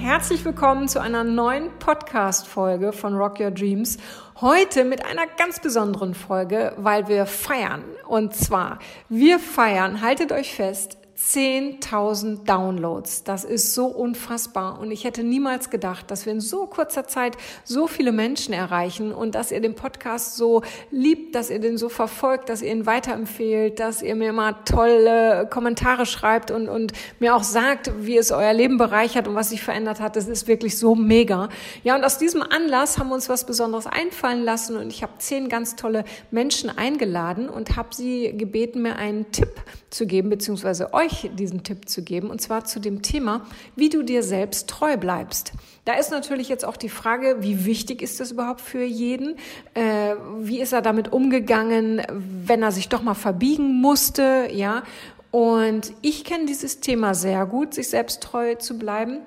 herzlich willkommen zu einer neuen Podcast-Folge von Rock Your Dreams. Heute mit einer ganz besonderen Folge, weil wir feiern. Und zwar, wir feiern, haltet euch fest, 10.000 Downloads. Das ist so unfassbar. Und ich hätte niemals gedacht, dass wir in so kurzer Zeit so viele Menschen erreichen und dass ihr den Podcast so liebt, dass ihr den so verfolgt, dass ihr ihn weiterempfehlt, dass ihr mir immer tolle Kommentare schreibt und, und mir auch sagt, wie es euer Leben bereichert und was sich verändert hat. Das ist wirklich so mega. Ja, und aus diesem Anlass haben wir uns was Besonderes einfallen lassen und ich habe zehn ganz tolle Menschen eingeladen und habe sie gebeten, mir einen Tipp zu geben, beziehungsweise euch euch diesen Tipp zu geben, und zwar zu dem Thema, wie du dir selbst treu bleibst. Da ist natürlich jetzt auch die Frage, wie wichtig ist das überhaupt für jeden? Äh, wie ist er damit umgegangen, wenn er sich doch mal verbiegen musste? Ja, und ich kenne dieses Thema sehr gut, sich selbst treu zu bleiben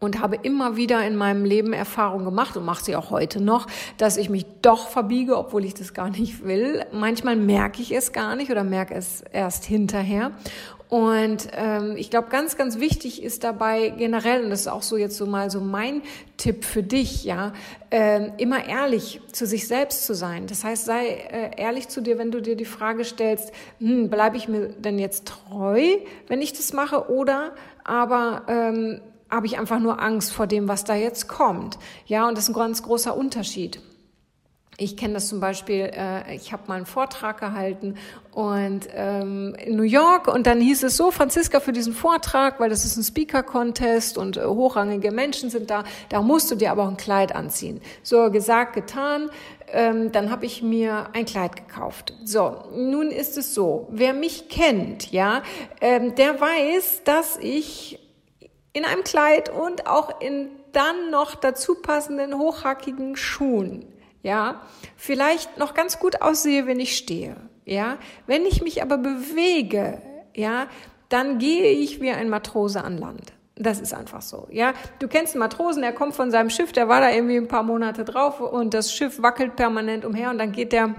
und habe immer wieder in meinem Leben Erfahrung gemacht und mache sie auch heute noch, dass ich mich doch verbiege, obwohl ich das gar nicht will. Manchmal merke ich es gar nicht oder merke es erst hinterher. Und ähm, ich glaube, ganz, ganz wichtig ist dabei generell, und das ist auch so jetzt so mal so mein Tipp für dich, ja, äh, immer ehrlich zu sich selbst zu sein. Das heißt, sei äh, ehrlich zu dir, wenn du dir die Frage stellst, hm, bleibe ich mir denn jetzt treu, wenn ich das mache, oder aber ähm, habe ich einfach nur Angst vor dem, was da jetzt kommt. Ja, und das ist ein ganz großer Unterschied. Ich kenne das zum Beispiel, äh, ich habe mal einen Vortrag gehalten und ähm, in New York und dann hieß es so, Franziska, für diesen Vortrag, weil das ist ein Speaker-Contest und äh, hochrangige Menschen sind da, da musst du dir aber auch ein Kleid anziehen. So gesagt, getan, ähm, dann habe ich mir ein Kleid gekauft. So, nun ist es so, wer mich kennt, ja, ähm, der weiß, dass ich in einem Kleid und auch in dann noch dazu passenden hochhackigen Schuhen ja, vielleicht noch ganz gut aussehe, wenn ich stehe, ja. Wenn ich mich aber bewege, ja, dann gehe ich wie ein Matrose an Land. Das ist einfach so, ja. Du kennst einen Matrosen, der kommt von seinem Schiff, der war da irgendwie ein paar Monate drauf und das Schiff wackelt permanent umher und dann geht der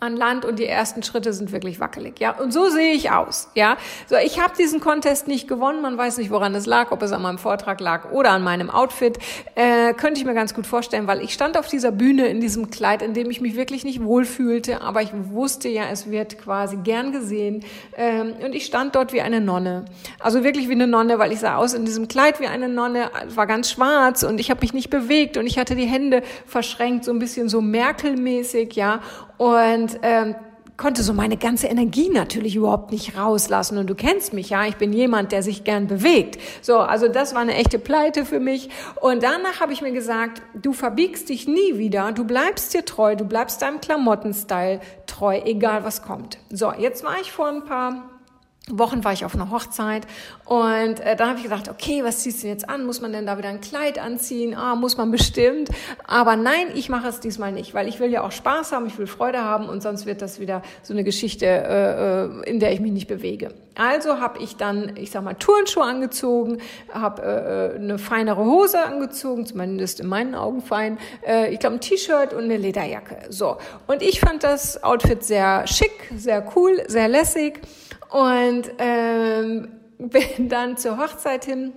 an Land und die ersten Schritte sind wirklich wackelig, ja. Und so sehe ich aus, ja. So, ich habe diesen Contest nicht gewonnen. Man weiß nicht, woran es lag, ob es an meinem Vortrag lag oder an meinem Outfit. Äh, könnte ich mir ganz gut vorstellen, weil ich stand auf dieser Bühne in diesem Kleid, in dem ich mich wirklich nicht wohlfühlte, aber ich wusste ja, es wird quasi gern gesehen. Ähm, und ich stand dort wie eine Nonne, also wirklich wie eine Nonne, weil ich sah aus in diesem Kleid wie eine Nonne, war ganz schwarz und ich habe mich nicht bewegt und ich hatte die Hände verschränkt, so ein bisschen so Merkel-mäßig, ja und ähm, konnte so meine ganze Energie natürlich überhaupt nicht rauslassen. Und du kennst mich, ja, ich bin jemand, der sich gern bewegt. So, also das war eine echte Pleite für mich. Und danach habe ich mir gesagt, du verbiegst dich nie wieder, du bleibst dir treu, du bleibst deinem Klamottenstyle treu, egal was kommt. So, jetzt war ich vor ein paar Wochen war ich auf einer Hochzeit und äh, dann habe ich gedacht, okay, was ziehst du denn jetzt an? Muss man denn da wieder ein Kleid anziehen? Ah, muss man bestimmt. Aber nein, ich mache es diesmal nicht, weil ich will ja auch Spaß haben, ich will Freude haben und sonst wird das wieder so eine Geschichte, äh, äh in der ich mich nicht bewege. Also habe ich dann, ich sag mal, Turnschuhe angezogen, habe äh, äh, eine feinere Hose angezogen, zumindest in meinen Augen fein. Äh, ich glaube, ein T-Shirt und eine Lederjacke. So. Und ich fand das Outfit sehr schick, sehr cool, sehr lässig und ähm, bin dann zur Hochzeit hin.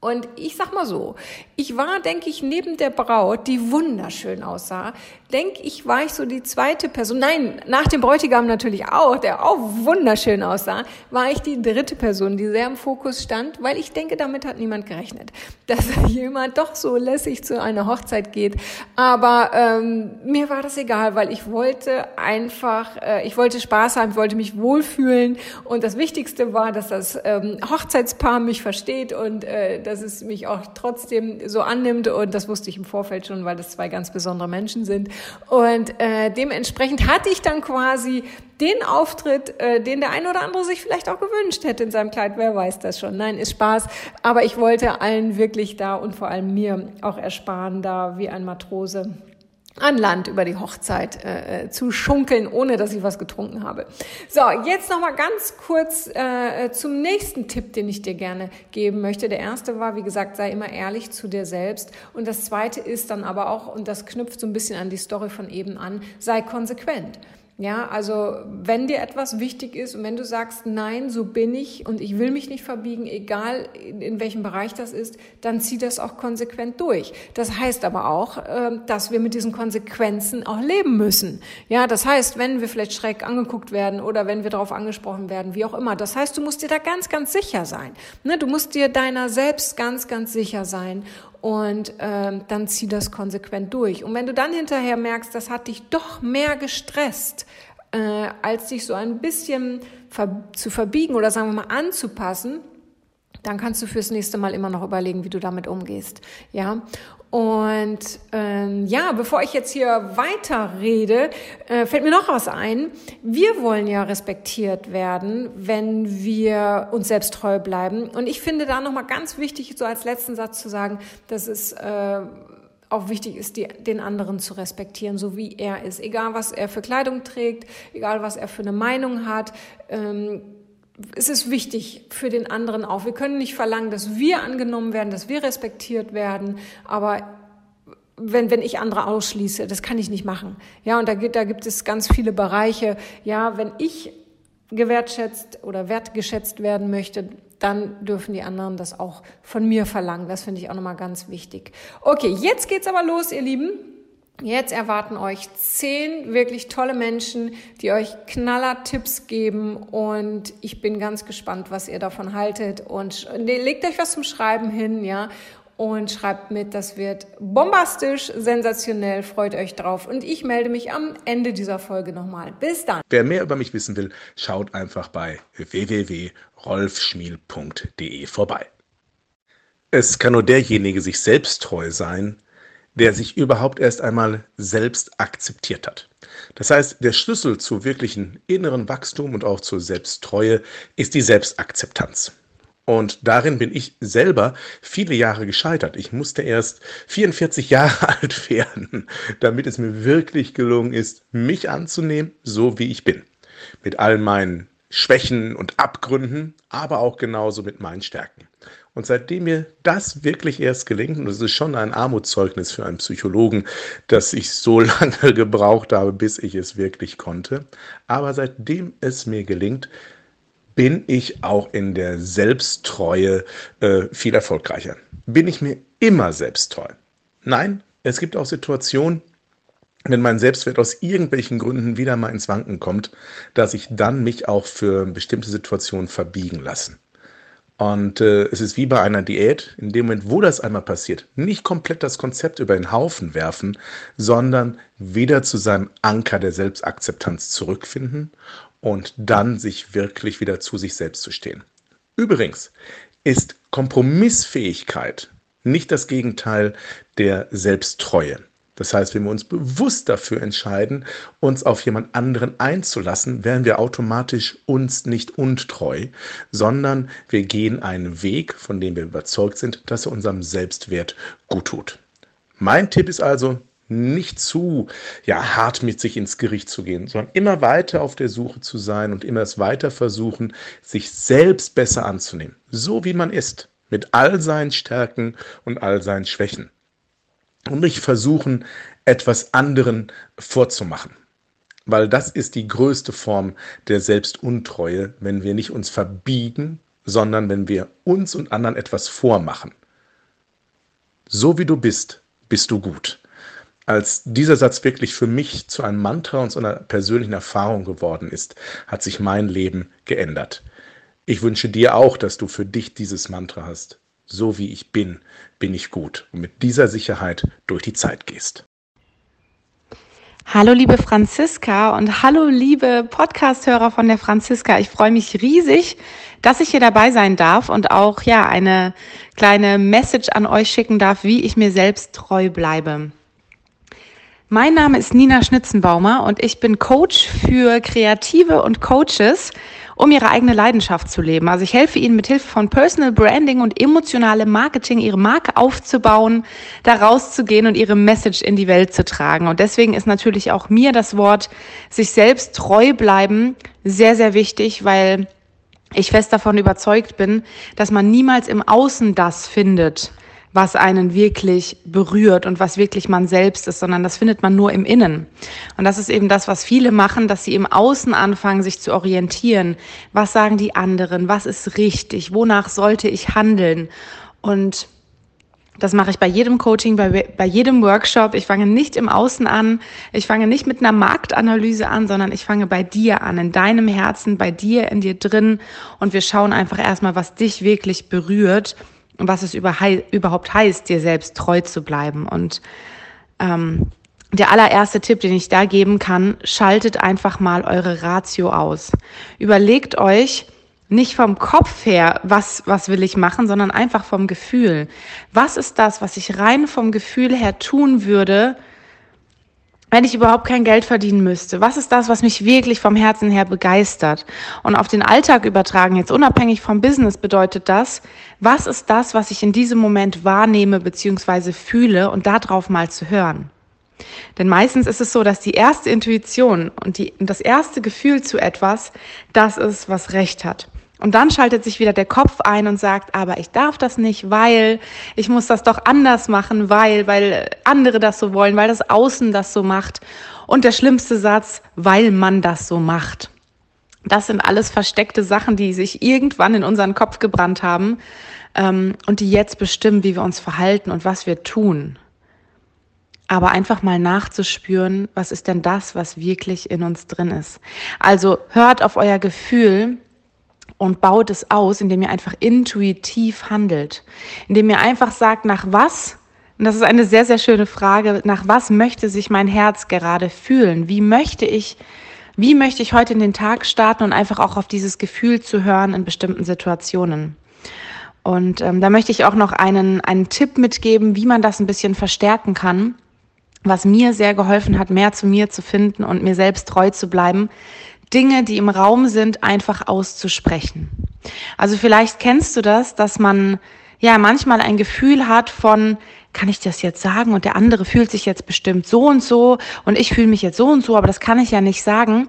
Und ich sag mal so, ich war, denke ich, neben der Braut, die wunderschön aussah, denke ich, war ich so die zweite Person. Nein, nach dem Bräutigam natürlich auch, der auch wunderschön aussah, war ich die dritte Person, die sehr im Fokus stand, weil ich denke, damit hat niemand gerechnet, dass jemand doch so lässig zu einer Hochzeit geht. Aber ähm, mir war das egal, weil ich wollte einfach, äh, ich wollte Spaß haben, ich wollte mich wohlfühlen und das Wichtigste war, dass das ähm, Hochzeitspaar mich versteht und äh, dass es mich auch trotzdem so annimmt. Und das wusste ich im Vorfeld schon, weil das zwei ganz besondere Menschen sind. Und äh, dementsprechend hatte ich dann quasi den Auftritt, äh, den der eine oder andere sich vielleicht auch gewünscht hätte in seinem Kleid. Wer weiß das schon? Nein, ist Spaß. Aber ich wollte allen wirklich da und vor allem mir auch ersparen, da wie ein Matrose an Land über die Hochzeit äh, äh, zu schunkeln, ohne dass ich was getrunken habe. So, jetzt noch mal ganz kurz äh, zum nächsten Tipp, den ich dir gerne geben möchte. Der erste war, wie gesagt, sei immer ehrlich zu dir selbst. Und das zweite ist dann aber auch, und das knüpft so ein bisschen an die Story von eben an, sei konsequent. Ja, also wenn dir etwas wichtig ist und wenn du sagst, nein, so bin ich und ich will mich nicht verbiegen, egal in, in welchem Bereich das ist, dann zieh das auch konsequent durch. Das heißt aber auch, äh, dass wir mit diesen Konsequenzen auch leben müssen. Ja, das heißt, wenn wir vielleicht schräg angeguckt werden oder wenn wir darauf angesprochen werden, wie auch immer. Das heißt, du musst dir da ganz, ganz sicher sein. Ne, du musst dir deiner selbst ganz, ganz sicher sein und ähm, dann zieh das konsequent durch. Und wenn du dann hinterher merkst, das hat dich doch mehr gestresst, äh, als dich so ein bisschen ver zu verbiegen oder sagen wir mal anzupassen, dann kannst du fürs nächste Mal immer noch überlegen, wie du damit umgehst. Ja. Und ähm, ja, bevor ich jetzt hier weiter rede, äh, fällt mir noch was ein. Wir wollen ja respektiert werden, wenn wir uns selbst treu bleiben. Und ich finde da nochmal ganz wichtig, so als letzten Satz zu sagen, dass es äh, auch wichtig ist, die, den anderen zu respektieren, so wie er ist. Egal, was er für Kleidung trägt, egal, was er für eine Meinung hat. Ähm, es ist wichtig für den anderen auch. Wir können nicht verlangen, dass wir angenommen werden, dass wir respektiert werden, aber wenn, wenn ich andere ausschließe, das kann ich nicht machen. Ja, und da gibt, da gibt es ganz viele Bereiche. Ja, wenn ich gewertschätzt oder wertgeschätzt werden möchte, dann dürfen die anderen das auch von mir verlangen. Das finde ich auch nochmal ganz wichtig. Okay, jetzt geht's aber los, ihr Lieben. Jetzt erwarten euch zehn wirklich tolle Menschen, die euch knaller Tipps geben und ich bin ganz gespannt, was ihr davon haltet und legt euch was zum Schreiben hin, ja, und schreibt mit, das wird bombastisch, sensationell, freut euch drauf und ich melde mich am Ende dieser Folge nochmal. Bis dann. Wer mehr über mich wissen will, schaut einfach bei www.rolfschmiel.de vorbei. Es kann nur derjenige sich selbst treu sein, der sich überhaupt erst einmal selbst akzeptiert hat. Das heißt, der Schlüssel zu wirklichen inneren Wachstum und auch zur Selbsttreue ist die Selbstakzeptanz. Und darin bin ich selber viele Jahre gescheitert. Ich musste erst 44 Jahre alt werden, damit es mir wirklich gelungen ist, mich anzunehmen, so wie ich bin. Mit all meinen Schwächen und Abgründen, aber auch genauso mit meinen Stärken. Und seitdem mir das wirklich erst gelingt, und es ist schon ein Armutszeugnis für einen Psychologen, dass ich so lange gebraucht habe, bis ich es wirklich konnte, aber seitdem es mir gelingt, bin ich auch in der Selbsttreue äh, viel erfolgreicher. Bin ich mir immer selbsttreu? Nein, es gibt auch Situationen, wenn mein Selbstwert aus irgendwelchen Gründen wieder mal ins Wanken kommt, dass ich dann mich auch für bestimmte Situationen verbiegen lassen. Und äh, es ist wie bei einer Diät, in dem Moment, wo das einmal passiert, nicht komplett das Konzept über den Haufen werfen, sondern wieder zu seinem Anker der Selbstakzeptanz zurückfinden und dann sich wirklich wieder zu sich selbst zu stehen. Übrigens ist Kompromissfähigkeit nicht das Gegenteil der Selbsttreue. Das heißt, wenn wir uns bewusst dafür entscheiden, uns auf jemand anderen einzulassen, werden wir automatisch uns nicht untreu, sondern wir gehen einen Weg, von dem wir überzeugt sind, dass er unserem Selbstwert gut tut. Mein Tipp ist also, nicht zu ja, hart mit sich ins Gericht zu gehen, sondern immer weiter auf der Suche zu sein und immer es weiter versuchen, sich selbst besser anzunehmen, so wie man ist, mit all seinen Stärken und all seinen Schwächen und nicht versuchen, etwas anderen vorzumachen. Weil das ist die größte Form der Selbstuntreue, wenn wir nicht uns verbiegen, sondern wenn wir uns und anderen etwas vormachen. So wie du bist, bist du gut. Als dieser Satz wirklich für mich zu einem Mantra und zu einer persönlichen Erfahrung geworden ist, hat sich mein Leben geändert. Ich wünsche dir auch, dass du für dich dieses Mantra hast so wie ich bin, bin ich gut und mit dieser Sicherheit durch die Zeit gehst. Hallo liebe Franziska und hallo liebe Podcasthörer von der Franziska. Ich freue mich riesig, dass ich hier dabei sein darf und auch ja eine kleine Message an euch schicken darf, wie ich mir selbst treu bleibe. Mein Name ist Nina Schnitzenbaumer und ich bin Coach für Kreative und Coaches um ihre eigene Leidenschaft zu leben. Also ich helfe ihnen mit Hilfe von Personal Branding und emotionalem Marketing ihre Marke aufzubauen, da rauszugehen und ihre Message in die Welt zu tragen. Und deswegen ist natürlich auch mir das Wort sich selbst treu bleiben sehr, sehr wichtig, weil ich fest davon überzeugt bin, dass man niemals im Außen das findet, was einen wirklich berührt und was wirklich man selbst ist, sondern das findet man nur im Innen. Und das ist eben das, was viele machen, dass sie im Außen anfangen, sich zu orientieren. Was sagen die anderen? Was ist richtig? Wonach sollte ich handeln? Und das mache ich bei jedem Coaching, bei, bei jedem Workshop. Ich fange nicht im Außen an. Ich fange nicht mit einer Marktanalyse an, sondern ich fange bei dir an, in deinem Herzen, bei dir, in dir drin. Und wir schauen einfach erstmal, was dich wirklich berührt was es überhaupt heißt, dir selbst treu zu bleiben. Und ähm, der allererste Tipp, den ich da geben kann, schaltet einfach mal eure Ratio aus. Überlegt euch nicht vom Kopf her, was, was will ich machen, sondern einfach vom Gefühl. Was ist das, was ich rein vom Gefühl her tun würde, wenn ich überhaupt kein Geld verdienen müsste? Was ist das, was mich wirklich vom Herzen her begeistert? Und auf den Alltag übertragen, jetzt unabhängig vom Business, bedeutet das, was ist das, was ich in diesem Moment wahrnehme bzw. fühle und darauf mal zu hören? Denn meistens ist es so, dass die erste Intuition und, die, und das erste Gefühl zu etwas das ist, was Recht hat. Und dann schaltet sich wieder der Kopf ein und sagt, aber ich darf das nicht, weil ich muss das doch anders machen, weil, weil andere das so wollen, weil das Außen das so macht. Und der schlimmste Satz, weil man das so macht. Das sind alles versteckte Sachen, die sich irgendwann in unseren Kopf gebrannt haben ähm, und die jetzt bestimmen, wie wir uns verhalten und was wir tun. Aber einfach mal nachzuspüren, was ist denn das, was wirklich in uns drin ist. Also hört auf euer Gefühl und baut es aus, indem ihr einfach intuitiv handelt, indem ihr einfach sagt, nach was, und das ist eine sehr, sehr schöne Frage, nach was möchte sich mein Herz gerade fühlen? Wie möchte ich, wie möchte ich heute in den Tag starten und einfach auch auf dieses Gefühl zu hören in bestimmten Situationen? Und ähm, da möchte ich auch noch einen, einen Tipp mitgeben, wie man das ein bisschen verstärken kann, was mir sehr geholfen hat, mehr zu mir zu finden und mir selbst treu zu bleiben, Dinge, die im Raum sind, einfach auszusprechen. Also vielleicht kennst du das, dass man ja manchmal ein Gefühl hat von, kann ich das jetzt sagen und der andere fühlt sich jetzt bestimmt so und so und ich fühle mich jetzt so und so, aber das kann ich ja nicht sagen.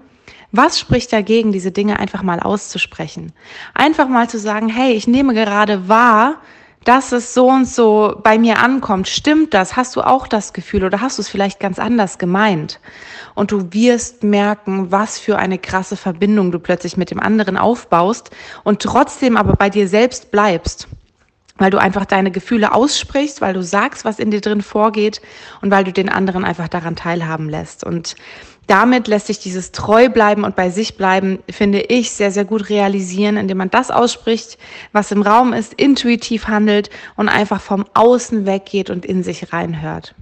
Was spricht dagegen, diese Dinge einfach mal auszusprechen? Einfach mal zu sagen, hey, ich nehme gerade wahr, dass es so und so bei mir ankommt. Stimmt das? Hast du auch das Gefühl oder hast du es vielleicht ganz anders gemeint? Und du wirst merken, was für eine krasse Verbindung du plötzlich mit dem anderen aufbaust und trotzdem aber bei dir selbst bleibst weil du einfach deine Gefühle aussprichst, weil du sagst, was in dir drin vorgeht und weil du den anderen einfach daran teilhaben lässt. Und damit lässt sich dieses treu bleiben und bei sich bleiben, finde ich, sehr, sehr gut realisieren, indem man das ausspricht, was im Raum ist, intuitiv handelt und einfach vom Außen weggeht und in sich reinhört.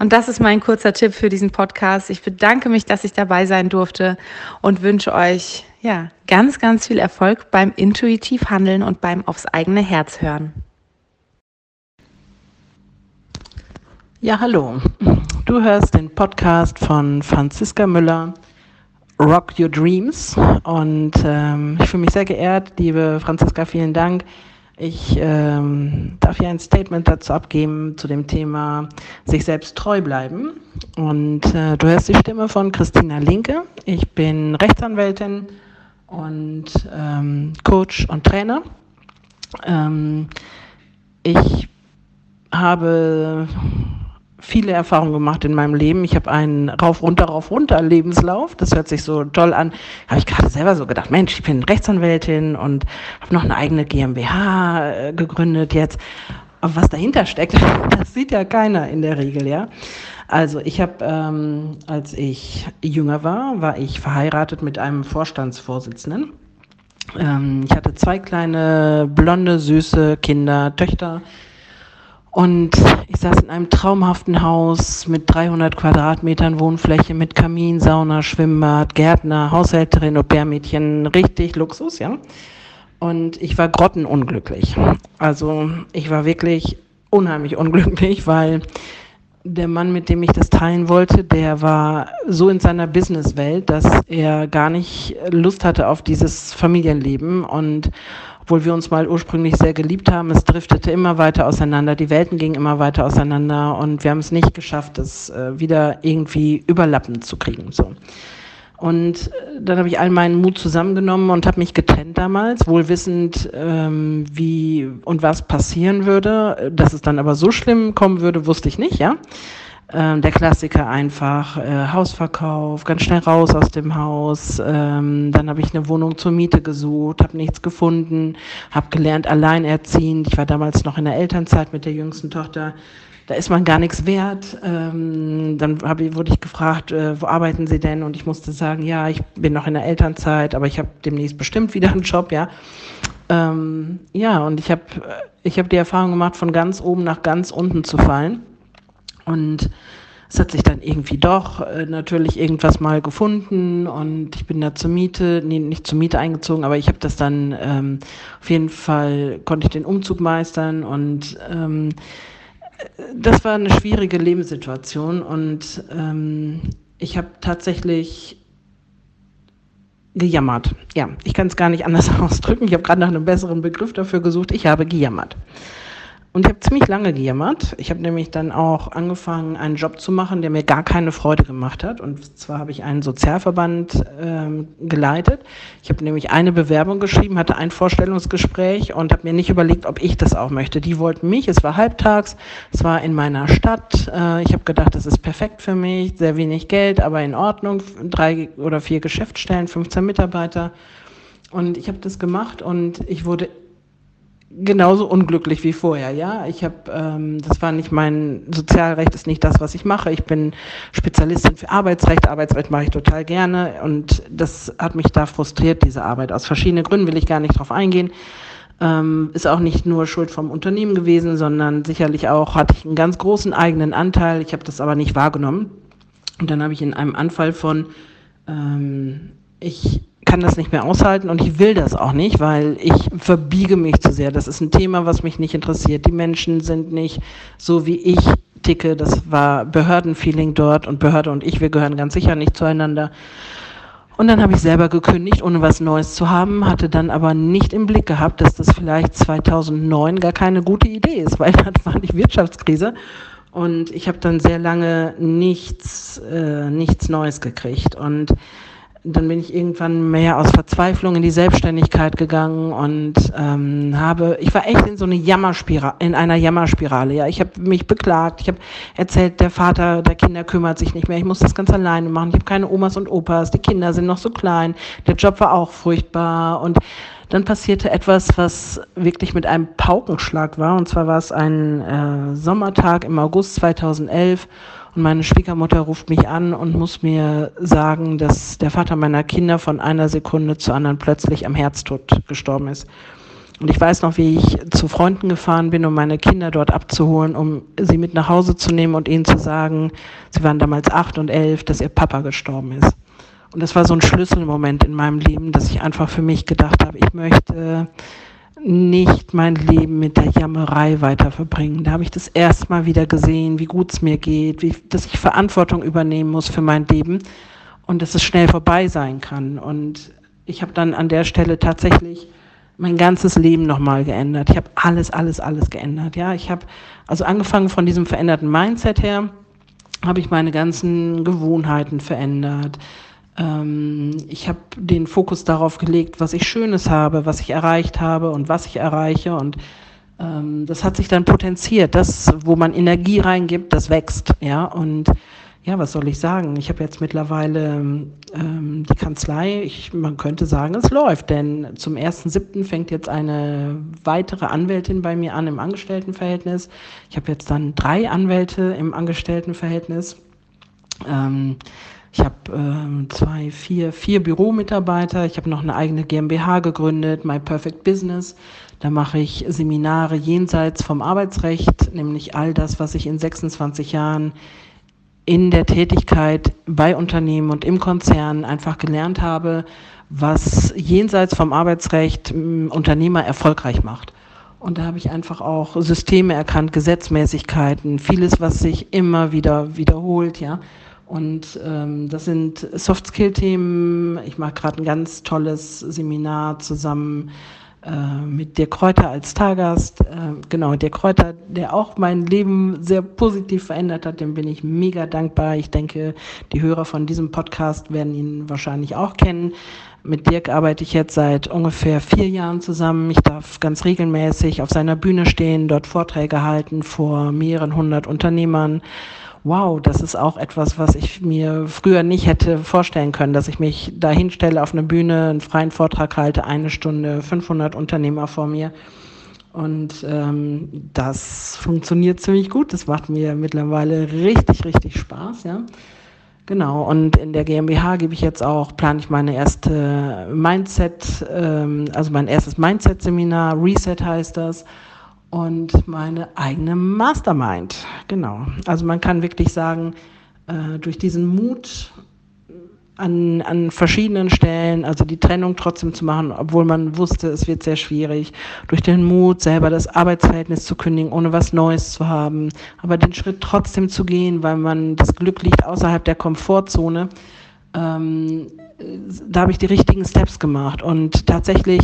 Und das ist mein kurzer Tipp für diesen Podcast. Ich bedanke mich, dass ich dabei sein durfte und wünsche euch ja ganz, ganz viel Erfolg beim intuitiv handeln und beim aufs eigene Herz hören. Ja, hallo. Du hörst den Podcast von Franziska Müller, Rock Your Dreams. Und ähm, ich fühle mich sehr geehrt, liebe Franziska, vielen Dank. Ich ähm, darf hier ein Statement dazu abgeben zu dem Thema sich selbst treu bleiben. Und äh, du hörst die Stimme von Christina Linke. Ich bin Rechtsanwältin und ähm, Coach und Trainer. Ähm, ich habe viele Erfahrungen gemacht in meinem Leben. Ich habe einen rauf, runter, rauf, runter Lebenslauf. Das hört sich so toll an. Habe ich gerade selber so gedacht, Mensch, ich bin Rechtsanwältin und habe noch eine eigene GmbH äh, gegründet jetzt. Aber was dahinter steckt, das sieht ja keiner in der Regel, ja. Also ich habe, ähm, als ich jünger war, war ich verheiratet mit einem Vorstandsvorsitzenden. Ähm, ich hatte zwei kleine, blonde, süße Kinder, Töchter und ich saß in einem traumhaften Haus mit 300 Quadratmetern Wohnfläche, mit Kamin, Sauna, Schwimmbad, Gärtner, Haushälterin, Au-pair-Mädchen, richtig Luxus, ja. Und ich war grottenunglücklich. Also ich war wirklich unheimlich unglücklich, weil der Mann, mit dem ich das teilen wollte, der war so in seiner Businesswelt, dass er gar nicht Lust hatte auf dieses Familienleben und obwohl wir uns mal ursprünglich sehr geliebt haben, es driftete immer weiter auseinander, die Welten gingen immer weiter auseinander und wir haben es nicht geschafft, es äh, wieder irgendwie überlappend zu kriegen. So. Und äh, dann habe ich all meinen Mut zusammengenommen und habe mich getrennt damals, wohl wissend, ähm, wie und was passieren würde. Dass es dann aber so schlimm kommen würde, wusste ich nicht, ja. Ähm, der Klassiker einfach, äh, Hausverkauf, ganz schnell raus aus dem Haus. Ähm, dann habe ich eine Wohnung zur Miete gesucht, habe nichts gefunden, habe gelernt, alleinerziehend. Ich war damals noch in der Elternzeit mit der jüngsten Tochter. Da ist man gar nichts wert. Ähm, dann hab wurde ich gefragt, äh, wo arbeiten Sie denn? Und ich musste sagen, ja, ich bin noch in der Elternzeit, aber ich habe demnächst bestimmt wieder einen Job, ja. Ähm, ja, und ich habe ich hab die Erfahrung gemacht, von ganz oben nach ganz unten zu fallen. Und es hat sich dann irgendwie doch äh, natürlich irgendwas mal gefunden und ich bin da zur Miete, nee, nicht zur Miete eingezogen, aber ich habe das dann ähm, auf jeden Fall konnte ich den Umzug meistern und ähm, das war eine schwierige Lebenssituation und ähm, ich habe tatsächlich gejammert. Ja, ich kann es gar nicht anders ausdrücken. Ich habe gerade nach einem besseren Begriff dafür gesucht. Ich habe gejammert. Und ich habe ziemlich lange gejammert. Ich habe nämlich dann auch angefangen, einen Job zu machen, der mir gar keine Freude gemacht hat. Und zwar habe ich einen Sozialverband ähm, geleitet. Ich habe nämlich eine Bewerbung geschrieben, hatte ein Vorstellungsgespräch und habe mir nicht überlegt, ob ich das auch möchte. Die wollten mich. Es war halbtags. Es war in meiner Stadt. Äh, ich habe gedacht, das ist perfekt für mich. Sehr wenig Geld, aber in Ordnung. Drei oder vier Geschäftsstellen, 15 Mitarbeiter. Und ich habe das gemacht und ich wurde genauso unglücklich wie vorher. Ja, ich habe, ähm, das war nicht mein Sozialrecht, ist nicht das, was ich mache. Ich bin Spezialistin für Arbeitsrecht. Arbeitsrecht mache ich total gerne und das hat mich da frustriert, diese Arbeit. Aus verschiedenen Gründen will ich gar nicht drauf eingehen. Ähm, ist auch nicht nur Schuld vom Unternehmen gewesen, sondern sicherlich auch hatte ich einen ganz großen eigenen Anteil. Ich habe das aber nicht wahrgenommen. Und dann habe ich in einem Anfall von ähm, ich kann das nicht mehr aushalten und ich will das auch nicht, weil ich verbiege mich zu sehr. Das ist ein Thema, was mich nicht interessiert. Die Menschen sind nicht so, wie ich ticke. Das war Behördenfeeling dort und Behörde und ich, wir gehören ganz sicher nicht zueinander. Und dann habe ich selber gekündigt, ohne was Neues zu haben, hatte dann aber nicht im Blick gehabt, dass das vielleicht 2009 gar keine gute Idee ist, weil das war nicht Wirtschaftskrise. Und ich habe dann sehr lange nichts, äh, nichts Neues gekriegt. Und dann bin ich irgendwann mehr aus Verzweiflung in die Selbstständigkeit gegangen und ähm, habe, ich war echt in so eine Jammerspirale, in einer Jammerspirale. Ja, ich habe mich beklagt, ich habe erzählt, der Vater der Kinder kümmert sich nicht mehr, ich muss das ganz alleine machen, ich habe keine Omas und Opas, die Kinder sind noch so klein, der Job war auch furchtbar und dann passierte etwas, was wirklich mit einem Paukenschlag war. Und zwar war es ein äh, Sommertag im August 2011 und meine Schwiegermutter ruft mich an und muss mir sagen, dass der Vater meiner Kinder von einer Sekunde zur anderen plötzlich am Herztod gestorben ist. Und ich weiß noch, wie ich zu Freunden gefahren bin, um meine Kinder dort abzuholen, um sie mit nach Hause zu nehmen und ihnen zu sagen, sie waren damals acht und elf, dass ihr Papa gestorben ist. Und das war so ein Schlüsselmoment in meinem Leben, dass ich einfach für mich gedacht habe, ich möchte nicht mein Leben mit der Jammerei weiter verbringen. Da habe ich das erste Mal wieder gesehen, wie gut es mir geht, wie, dass ich Verantwortung übernehmen muss für mein Leben und dass es schnell vorbei sein kann. Und ich habe dann an der Stelle tatsächlich mein ganzes Leben nochmal geändert. Ich habe alles, alles, alles geändert. Ja, ich habe also angefangen von diesem veränderten Mindset her, habe ich meine ganzen Gewohnheiten verändert. Ähm, ich habe den Fokus darauf gelegt, was ich Schönes habe, was ich erreicht habe und was ich erreiche. Und ähm, das hat sich dann potenziert. Das, wo man Energie reingibt, das wächst. Ja, und ja, was soll ich sagen? Ich habe jetzt mittlerweile ähm, die Kanzlei, ich, man könnte sagen, es läuft, denn zum 1.7. fängt jetzt eine weitere Anwältin bei mir an im Angestelltenverhältnis. Ich habe jetzt dann drei Anwälte im Angestelltenverhältnis. Ähm, ich habe äh, zwei, vier, vier Büromitarbeiter. Ich habe noch eine eigene GmbH gegründet, My Perfect Business. Da mache ich Seminare jenseits vom Arbeitsrecht, nämlich all das, was ich in 26 Jahren in der Tätigkeit bei Unternehmen und im Konzern einfach gelernt habe, was jenseits vom Arbeitsrecht Unternehmer erfolgreich macht. Und da habe ich einfach auch Systeme erkannt, Gesetzmäßigkeiten, vieles, was sich immer wieder wiederholt, ja. Und ähm, das sind Soft-Skill-Themen. Ich mache gerade ein ganz tolles Seminar zusammen äh, mit Dirk Kräuter als Taggast. Äh, genau, Dirk Kräuter, der auch mein Leben sehr positiv verändert hat, dem bin ich mega dankbar. Ich denke, die Hörer von diesem Podcast werden ihn wahrscheinlich auch kennen. Mit Dirk arbeite ich jetzt seit ungefähr vier Jahren zusammen. Ich darf ganz regelmäßig auf seiner Bühne stehen, dort Vorträge halten vor mehreren hundert Unternehmern. Wow, das ist auch etwas, was ich mir früher nicht hätte vorstellen können, dass ich mich da hinstelle auf eine Bühne, einen freien Vortrag halte, eine Stunde, 500 Unternehmer vor mir. Und ähm, das funktioniert ziemlich gut. Das macht mir mittlerweile richtig, richtig Spaß, ja. Genau, und in der GmbH gebe ich jetzt auch, plane ich meine erste Mindset, ähm, also mein erstes Mindset-Seminar, Reset heißt das, und meine eigene Mastermind. Genau, also man kann wirklich sagen, äh, durch diesen Mut an, an verschiedenen Stellen, also die Trennung trotzdem zu machen, obwohl man wusste, es wird sehr schwierig, durch den Mut, selber das Arbeitsverhältnis zu kündigen, ohne was Neues zu haben, aber den Schritt trotzdem zu gehen, weil man das Glück liegt außerhalb der Komfortzone. Ähm, da habe ich die richtigen Steps gemacht und tatsächlich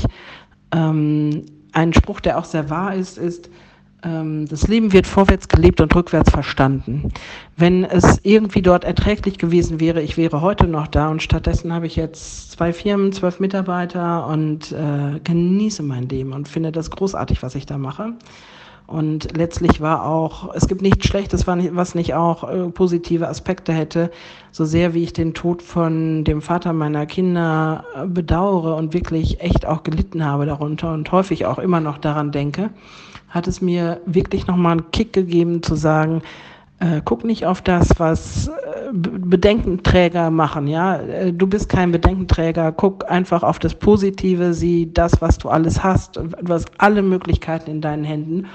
ähm, ein Spruch, der auch sehr wahr ist, ist, ähm, das Leben wird vorwärts gelebt und rückwärts verstanden. Wenn es irgendwie dort erträglich gewesen wäre, ich wäre heute noch da und stattdessen habe ich jetzt zwei Firmen, zwölf Mitarbeiter und äh, genieße mein Leben und finde das großartig, was ich da mache. Und letztlich war auch, es gibt nichts Schlechtes, was nicht auch äh, positive Aspekte hätte. So sehr wie ich den Tod von dem Vater meiner Kinder äh, bedauere und wirklich echt auch gelitten habe darunter und häufig auch immer noch daran denke, hat es mir wirklich nochmal einen Kick gegeben zu sagen, äh, guck nicht auf das, was äh, Bedenkenträger machen, ja. Du bist kein Bedenkenträger, guck einfach auf das Positive, sieh das, was du alles hast, du hast alle Möglichkeiten in deinen Händen.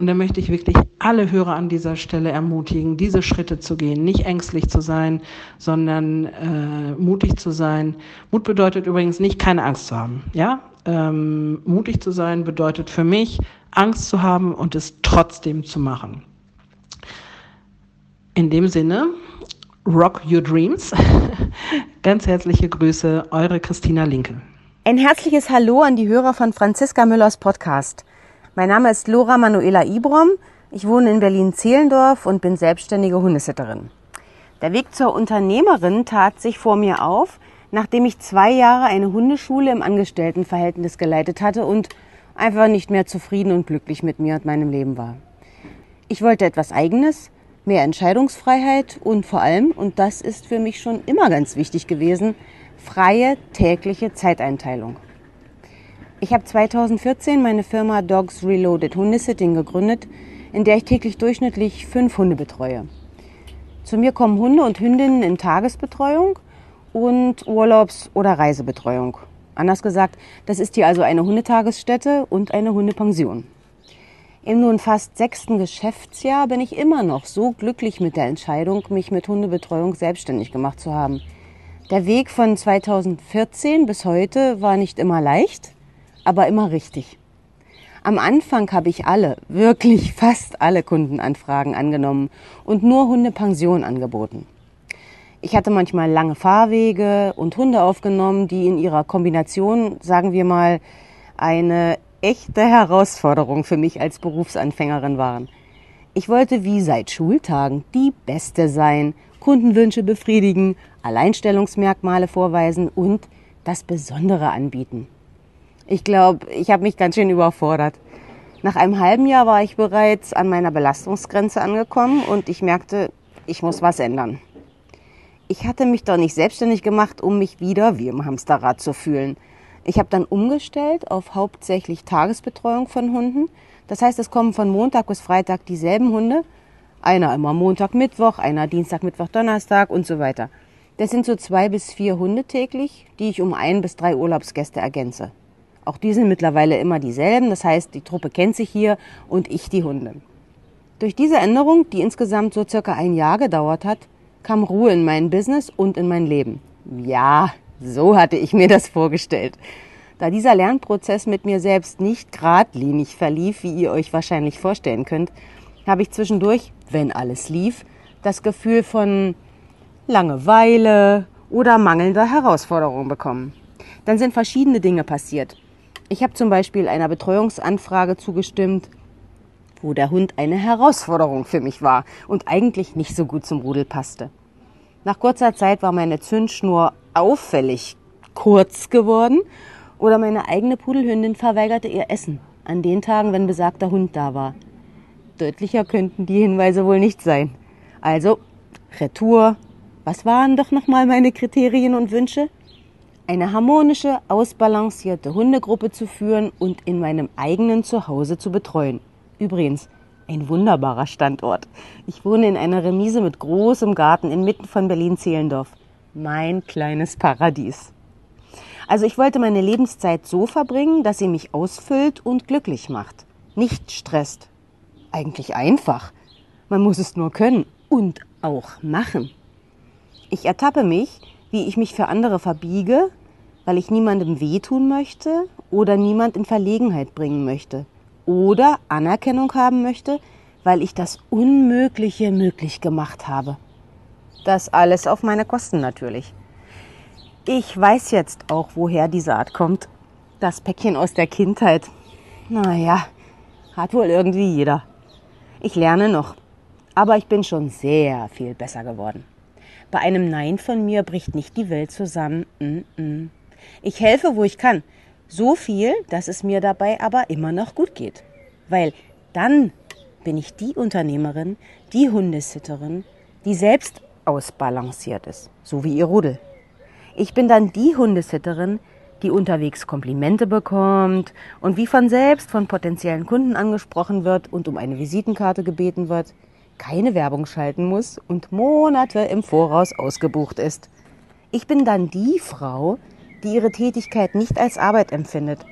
Und da möchte ich wirklich alle Hörer an dieser Stelle ermutigen, diese Schritte zu gehen, nicht ängstlich zu sein, sondern äh, mutig zu sein. Mut bedeutet übrigens nicht, keine Angst zu haben, ja. Ähm, mutig zu sein bedeutet für mich, Angst zu haben und es trotzdem zu machen. In dem Sinne, rock your dreams. Ganz herzliche Grüße, eure Christina Linke. Ein herzliches Hallo an die Hörer von Franziska Müllers Podcast. Mein Name ist Laura Manuela Ibrom. Ich wohne in Berlin-Zehlendorf und bin selbstständige Hundesitterin. Der Weg zur Unternehmerin tat sich vor mir auf, nachdem ich zwei Jahre eine Hundeschule im Angestelltenverhältnis geleitet hatte und einfach nicht mehr zufrieden und glücklich mit mir und meinem Leben war. Ich wollte etwas Eigenes, mehr Entscheidungsfreiheit und vor allem, und das ist für mich schon immer ganz wichtig gewesen, freie tägliche Zeiteinteilung. Ich habe 2014 meine Firma Dogs Reloaded Hundesitting gegründet, in der ich täglich durchschnittlich fünf Hunde betreue. Zu mir kommen Hunde und Hündinnen in Tagesbetreuung und Urlaubs- oder Reisebetreuung. Anders gesagt, das ist hier also eine Hundetagesstätte und eine Hundepension. Im nun fast sechsten Geschäftsjahr bin ich immer noch so glücklich mit der Entscheidung, mich mit Hundebetreuung selbstständig gemacht zu haben. Der Weg von 2014 bis heute war nicht immer leicht, aber immer richtig. Am Anfang habe ich alle, wirklich fast alle Kundenanfragen angenommen und nur Hundepension angeboten. Ich hatte manchmal lange Fahrwege und Hunde aufgenommen, die in ihrer Kombination, sagen wir mal, eine echte Herausforderung für mich als Berufsanfängerin waren. Ich wollte wie seit Schultagen die Beste sein, Kundenwünsche befriedigen, Alleinstellungsmerkmale vorweisen und das Besondere anbieten. Ich glaube, ich habe mich ganz schön überfordert. Nach einem halben Jahr war ich bereits an meiner Belastungsgrenze angekommen und ich merkte, ich muss was ändern ich hatte mich doch nicht selbstständig gemacht, um mich wieder wie im Hamsterrad zu fühlen. Ich habe dann umgestellt auf hauptsächlich Tagesbetreuung von Hunden. Das heißt, es kommen von Montag bis Freitag dieselben Hunde. Einer immer Montag, Mittwoch, einer Dienstag, Mittwoch, Donnerstag und so weiter. Das sind so zwei bis vier Hunde täglich, die ich um ein bis drei Urlaubsgäste ergänze. Auch die sind mittlerweile immer dieselben. Das heißt, die Truppe kennt sich hier und ich die Hunde. Durch diese Änderung, die insgesamt so circa ein Jahr gedauert hat, kam Ruhe in mein Business und in mein Leben. Ja, so hatte ich mir das vorgestellt. Da dieser Lernprozess mit mir selbst nicht geradlinig verlief, wie ihr euch wahrscheinlich vorstellen könnt, habe ich zwischendurch, wenn alles lief, das Gefühl von Langeweile oder mangelnder Herausforderung bekommen. Dann sind verschiedene Dinge passiert. Ich habe zum Beispiel einer Betreuungsanfrage zugestimmt, wo der Hund eine Herausforderung für mich war und eigentlich nicht so gut zum Rudel passte. Nach kurzer Zeit war meine Zündschnur auffällig kurz geworden oder meine eigene Pudelhündin verweigerte ihr Essen an den Tagen, wenn besagter Hund da war. Deutlicher könnten die Hinweise wohl nicht sein. Also, Retour. Was waren doch nochmal meine Kriterien und Wünsche? Eine harmonische, ausbalancierte Hundegruppe zu führen und in meinem eigenen Zuhause zu betreuen. Übrigens, ein wunderbarer Standort. Ich wohne in einer Remise mit großem Garten inmitten von Berlin-Zehlendorf. Mein kleines Paradies. Also ich wollte meine Lebenszeit so verbringen, dass sie mich ausfüllt und glücklich macht. Nicht stresst. Eigentlich einfach. Man muss es nur können und auch machen. Ich ertappe mich, wie ich mich für andere verbiege, weil ich niemandem wehtun möchte oder niemand in Verlegenheit bringen möchte oder Anerkennung haben möchte, weil ich das Unmögliche möglich gemacht habe. Das alles auf meine Kosten natürlich. Ich weiß jetzt auch, woher diese Art kommt. Das Päckchen aus der Kindheit. Naja, hat wohl irgendwie jeder. Ich lerne noch, aber ich bin schon sehr viel besser geworden. Bei einem Nein von mir bricht nicht die Welt zusammen. Ich helfe, wo ich kann. So viel, dass es mir dabei aber immer noch gut geht. Weil dann bin ich die Unternehmerin, die Hundesitterin, die selbst ausbalanciert ist, so wie ihr Rudel. Ich bin dann die Hundesitterin, die unterwegs Komplimente bekommt und wie von selbst von potenziellen Kunden angesprochen wird und um eine Visitenkarte gebeten wird, keine Werbung schalten muss und Monate im Voraus ausgebucht ist. Ich bin dann die Frau, die ihre Tätigkeit nicht als Arbeit empfindet.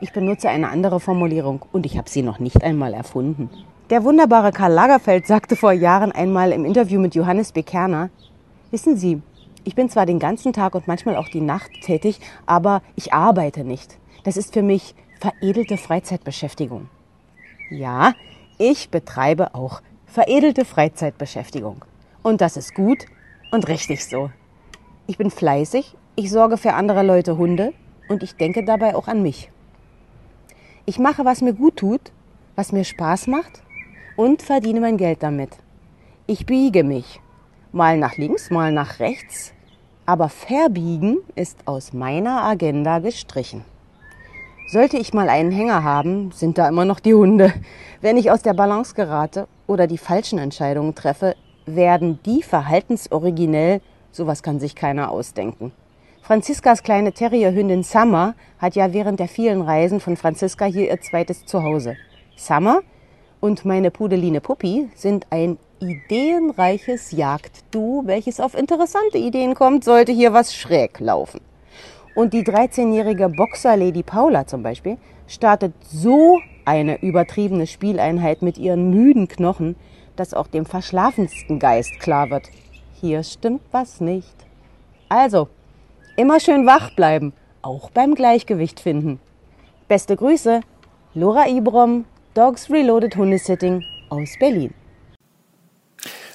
Ich benutze eine andere Formulierung und ich habe sie noch nicht einmal erfunden. Der wunderbare Karl Lagerfeld sagte vor Jahren einmal im Interview mit Johannes Bekerner, wissen Sie, ich bin zwar den ganzen Tag und manchmal auch die Nacht tätig, aber ich arbeite nicht. Das ist für mich veredelte Freizeitbeschäftigung. Ja, ich betreibe auch veredelte Freizeitbeschäftigung. Und das ist gut und richtig so. Ich bin fleißig ich sorge für andere Leute Hunde und ich denke dabei auch an mich. Ich mache, was mir gut tut, was mir Spaß macht und verdiene mein Geld damit. Ich biege mich, mal nach links, mal nach rechts, aber verbiegen ist aus meiner Agenda gestrichen. Sollte ich mal einen Hänger haben, sind da immer noch die Hunde. Wenn ich aus der Balance gerate oder die falschen Entscheidungen treffe, werden die verhaltensoriginell, sowas kann sich keiner ausdenken. Franziskas kleine Terrierhündin Summer hat ja während der vielen Reisen von Franziska hier ihr zweites Zuhause. Summer und meine Pudeline Puppi sind ein ideenreiches Jagddu, welches auf interessante Ideen kommt, sollte hier was schräg laufen. Und die 13-jährige Boxer Lady Paula zum Beispiel startet so eine übertriebene Spieleinheit mit ihren müden Knochen, dass auch dem verschlafensten Geist klar wird, hier stimmt was nicht. Also, Immer schön wach bleiben, auch beim Gleichgewicht finden. Beste Grüße, Laura Ibrom, Dogs Reloaded Hundesitting aus Berlin.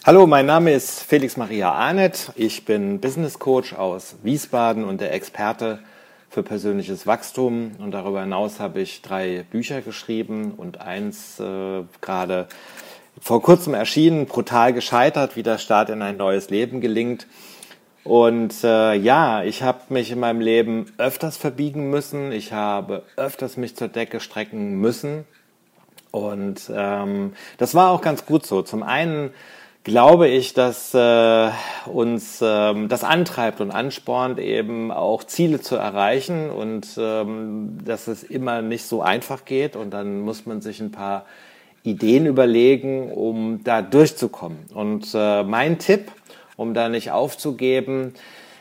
Hallo, mein Name ist Felix Maria Arnett. Ich bin Business Coach aus Wiesbaden und der Experte für persönliches Wachstum. Und darüber hinaus habe ich drei Bücher geschrieben und eins äh, gerade vor kurzem erschienen, brutal gescheitert, wie der Start in ein neues Leben gelingt. Und äh, ja, ich habe mich in meinem Leben öfters verbiegen müssen. Ich habe öfters mich zur Decke strecken müssen. Und ähm, das war auch ganz gut so. Zum einen glaube ich, dass äh, uns ähm, das antreibt und anspornt, eben auch Ziele zu erreichen und ähm, dass es immer nicht so einfach geht. Und dann muss man sich ein paar Ideen überlegen, um da durchzukommen. Und äh, mein Tipp, um da nicht aufzugeben,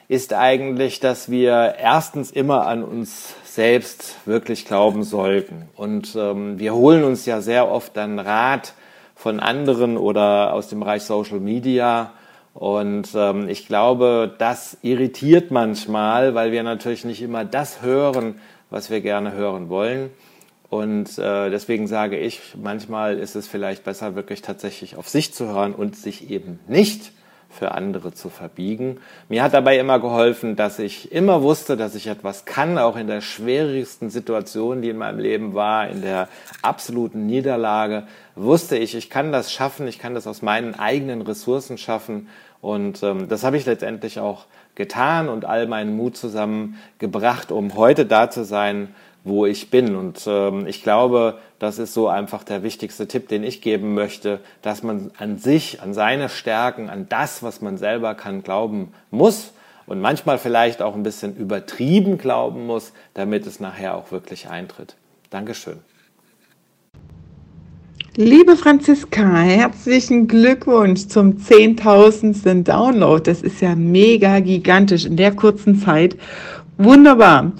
ist eigentlich, dass wir erstens immer an uns selbst wirklich glauben sollten. Und ähm, wir holen uns ja sehr oft dann Rat von anderen oder aus dem Bereich Social Media Und ähm, ich glaube, das irritiert manchmal, weil wir natürlich nicht immer das hören, was wir gerne hören wollen. Und äh, deswegen sage ich, manchmal ist es vielleicht besser, wirklich tatsächlich auf sich zu hören und sich eben nicht für andere zu verbiegen. Mir hat dabei immer geholfen, dass ich immer wusste, dass ich etwas kann, auch in der schwierigsten Situation, die in meinem Leben war, in der absoluten Niederlage, wusste ich, ich kann das schaffen, ich kann das aus meinen eigenen Ressourcen schaffen. Und ähm, das habe ich letztendlich auch getan und all meinen Mut zusammengebracht, um heute da zu sein, wo ich bin. Und ähm, ich glaube, das ist so einfach der wichtigste Tipp, den ich geben möchte, dass man an sich, an seine Stärken, an das, was man selber kann, glauben muss und manchmal vielleicht auch ein bisschen übertrieben glauben muss, damit es nachher auch wirklich eintritt. Dankeschön. Liebe Franziska, herzlichen Glückwunsch zum 10.000. Download. Das ist ja mega gigantisch in der kurzen Zeit. Wunderbar.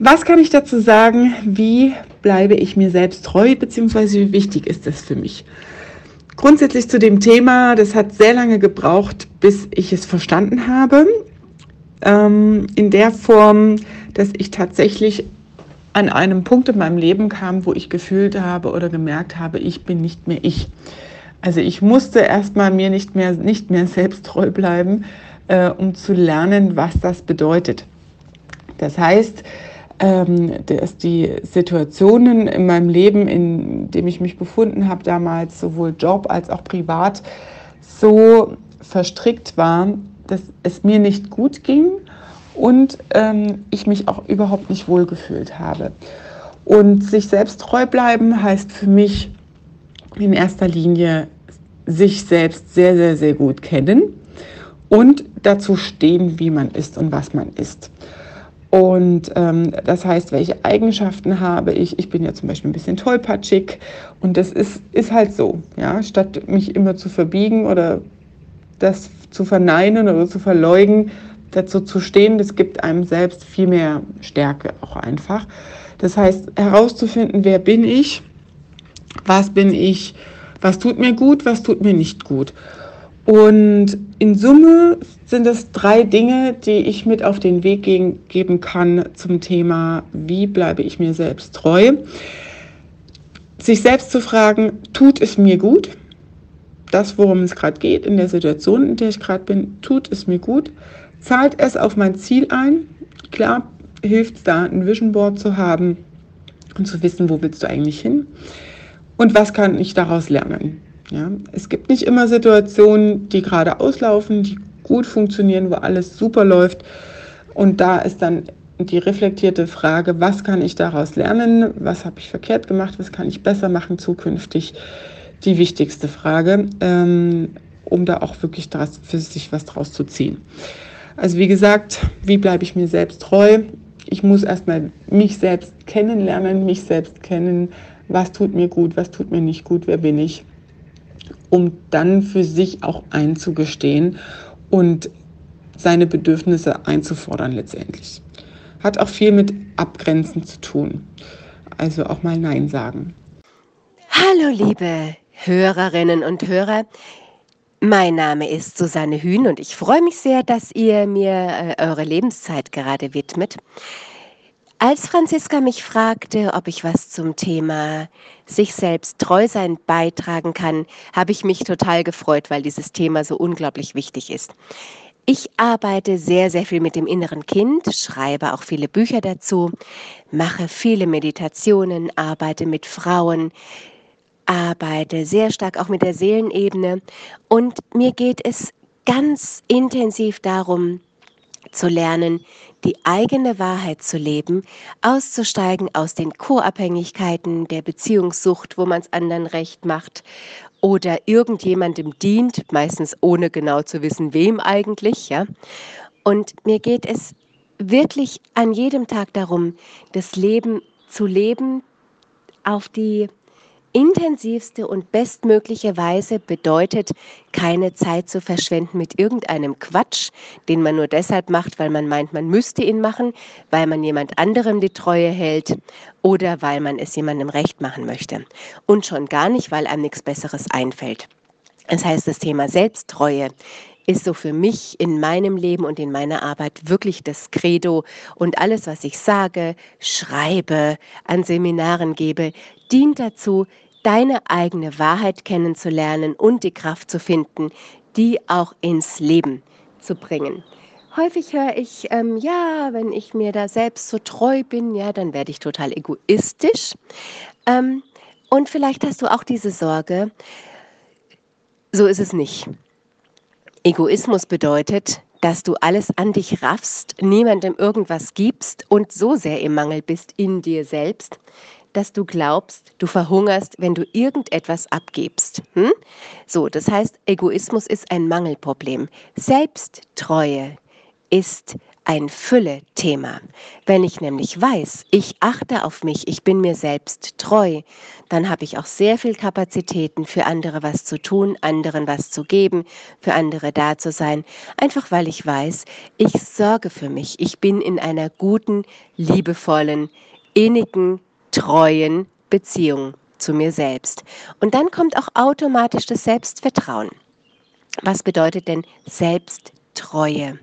Was kann ich dazu sagen? Wie bleibe ich mir selbst treu, beziehungsweise wie wichtig ist das für mich? Grundsätzlich zu dem Thema, das hat sehr lange gebraucht, bis ich es verstanden habe. Ähm, in der Form, dass ich tatsächlich an einem Punkt in meinem Leben kam, wo ich gefühlt habe oder gemerkt habe, ich bin nicht mehr ich. Also ich musste erstmal mir nicht mehr, nicht mehr selbst treu bleiben, äh, um zu lernen, was das bedeutet. Das heißt, ähm, dass die Situationen in meinem Leben, in dem ich mich befunden habe damals, sowohl Job als auch privat, so verstrickt waren, dass es mir nicht gut ging und ähm, ich mich auch überhaupt nicht wohlgefühlt habe. Und sich selbst treu bleiben heißt für mich in erster Linie sich selbst sehr, sehr, sehr gut kennen und dazu stehen, wie man ist und was man ist. Und ähm, das heißt, welche Eigenschaften habe ich? Ich bin ja zum Beispiel ein bisschen tollpatschig und das ist, ist halt so. Ja? Statt mich immer zu verbiegen oder das zu verneinen oder zu verleugnen, dazu zu stehen, das gibt einem selbst viel mehr Stärke auch einfach. Das heißt, herauszufinden, wer bin ich, was bin ich, was tut mir gut, was tut mir nicht gut. Und in Summe sind es drei Dinge, die ich mit auf den Weg geben kann zum Thema, wie bleibe ich mir selbst treu. Sich selbst zu fragen, tut es mir gut? Das, worum es gerade geht, in der Situation, in der ich gerade bin, tut es mir gut? Zahlt es auf mein Ziel ein? Klar, hilft es da, ein Vision Board zu haben und zu wissen, wo willst du eigentlich hin? Und was kann ich daraus lernen? Ja, es gibt nicht immer Situationen, die gerade auslaufen, die gut funktionieren, wo alles super läuft. Und da ist dann die reflektierte Frage, was kann ich daraus lernen? Was habe ich verkehrt gemacht? Was kann ich besser machen zukünftig? Die wichtigste Frage, ähm, um da auch wirklich draus, für sich was draus zu ziehen. Also wie gesagt, wie bleibe ich mir selbst treu? Ich muss erstmal mich selbst kennenlernen, mich selbst kennen. Was tut mir gut? Was tut mir nicht gut? Wer bin ich? Um dann für sich auch einzugestehen und seine Bedürfnisse einzufordern letztendlich. Hat auch viel mit Abgrenzen zu tun. Also auch mal Nein sagen. Hallo liebe Hörerinnen und Hörer. Mein Name ist Susanne Hühn und ich freue mich sehr, dass ihr mir äh, eure Lebenszeit gerade widmet. Als Franziska mich fragte, ob ich was zum Thema sich selbst treu sein beitragen kann, habe ich mich total gefreut, weil dieses Thema so unglaublich wichtig ist. Ich arbeite sehr, sehr viel mit dem inneren Kind, schreibe auch viele Bücher dazu, mache viele Meditationen, arbeite mit Frauen, arbeite sehr stark auch mit der Seelenebene und mir geht es ganz intensiv darum, zu lernen, die eigene Wahrheit zu leben, auszusteigen aus den Co-Abhängigkeiten der Beziehungssucht, wo man es anderen recht macht oder irgendjemandem dient, meistens ohne genau zu wissen, wem eigentlich, ja. Und mir geht es wirklich an jedem Tag darum, das Leben zu leben auf die intensivste und bestmögliche Weise bedeutet, keine Zeit zu verschwenden mit irgendeinem Quatsch, den man nur deshalb macht, weil man meint, man müsste ihn machen, weil man jemand anderem die Treue hält oder weil man es jemandem recht machen möchte. Und schon gar nicht, weil einem nichts Besseres einfällt. Das heißt, das Thema Selbsttreue ist so für mich in meinem Leben und in meiner Arbeit wirklich das Credo. Und alles, was ich sage, schreibe, an Seminaren gebe, dient dazu, deine eigene Wahrheit kennenzulernen und die Kraft zu finden, die auch ins Leben zu bringen. Häufig höre ich, ähm, ja, wenn ich mir da selbst so treu bin, ja, dann werde ich total egoistisch. Ähm, und vielleicht hast du auch diese Sorge, so ist es nicht. Egoismus bedeutet, dass du alles an dich raffst, niemandem irgendwas gibst und so sehr im Mangel bist in dir selbst, dass du glaubst, du verhungerst, wenn du irgendetwas abgibst. Hm? So, das heißt, Egoismus ist ein Mangelproblem. Selbsttreue ist ein Fülle-Thema. Wenn ich nämlich weiß, ich achte auf mich, ich bin mir selbst treu, dann habe ich auch sehr viel Kapazitäten für andere was zu tun, anderen was zu geben, für andere da zu sein, einfach weil ich weiß, ich sorge für mich, ich bin in einer guten, liebevollen, innigen, treuen Beziehung zu mir selbst. Und dann kommt auch automatisch das Selbstvertrauen. Was bedeutet denn Selbsttreue?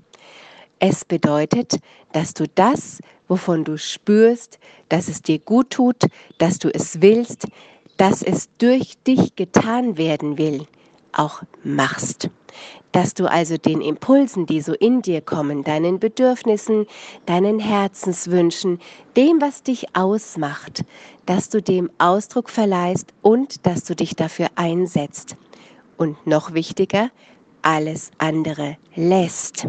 Es bedeutet, dass du das, wovon du spürst, dass es dir gut tut, dass du es willst, dass es durch dich getan werden will, auch machst. Dass du also den Impulsen, die so in dir kommen, deinen Bedürfnissen, deinen Herzenswünschen, dem, was dich ausmacht, dass du dem Ausdruck verleihst und dass du dich dafür einsetzt. Und noch wichtiger, alles andere lässt.